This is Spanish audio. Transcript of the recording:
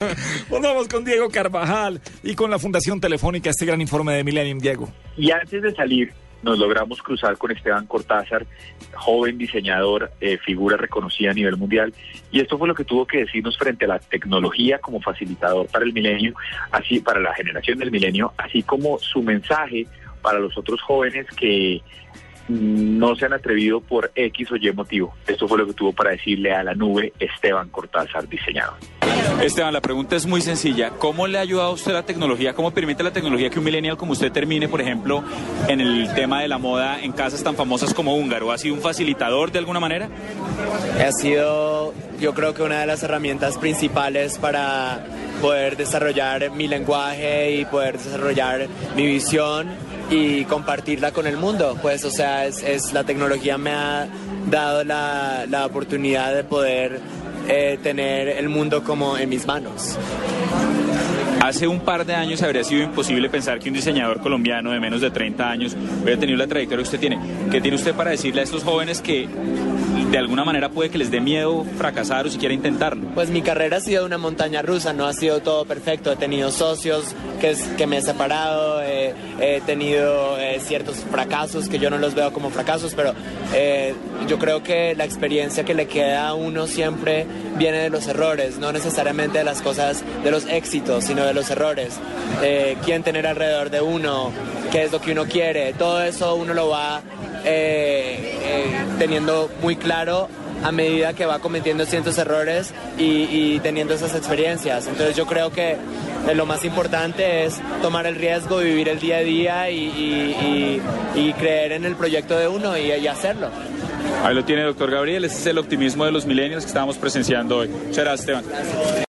Volvamos con Diego Carvajal y con la Fundación Telefónica este gran informe de Millennium, Diego. Y antes de salir, nos logramos cruzar con Esteban Cortázar, joven diseñador, eh, figura reconocida a nivel mundial, y esto fue lo que tuvo que decirnos frente a la tecnología como facilitador para el milenio, así para la generación del milenio, así como su mensaje para los otros jóvenes que no se han atrevido por X o Y motivo. Esto fue lo que tuvo para decirle a la nube Esteban Cortázar, diseñador. Esteban, la pregunta es muy sencilla. ¿Cómo le ha ayudado a usted la tecnología? ¿Cómo permite la tecnología que un millennial como usted termine, por ejemplo, en el tema de la moda en casas tan famosas como Húngaro? ¿Ha sido un facilitador de alguna manera? Ha sido, yo creo que una de las herramientas principales para poder desarrollar mi lenguaje y poder desarrollar mi visión y compartirla con el mundo. Pues, o sea, es, la tecnología me ha dado la, la oportunidad de poder eh, tener el mundo como en mis manos. Hace un par de años habría sido imposible pensar que un diseñador colombiano de menos de 30 años hubiera tenido la trayectoria que usted tiene. ¿Qué tiene usted para decirle a estos jóvenes que de alguna manera puede que les dé miedo fracasar o siquiera intentarlo? Pues mi carrera ha sido una montaña rusa, no ha sido todo perfecto. He tenido socios que, que me he separado, he tenido eh, ciertos fracasos que yo no los veo como fracasos, pero eh, yo creo que la experiencia que le queda a uno siempre viene de los errores, no necesariamente de las cosas, de los éxitos, sino de los errores. Eh, quién tener alrededor de uno, qué es lo que uno quiere, todo eso uno lo va eh, eh, teniendo muy claro a medida que va cometiendo ciertos errores y, teniendo esas experiencias. Entonces yo creo que lo más importante es tomar el riesgo, vivir el día a día y, creer en el proyecto de uno y hacerlo. Ahí lo tiene, doctor Gabriel. Ese es el optimismo de los milenios que estamos presenciando hoy. Muchas gracias, Esteban.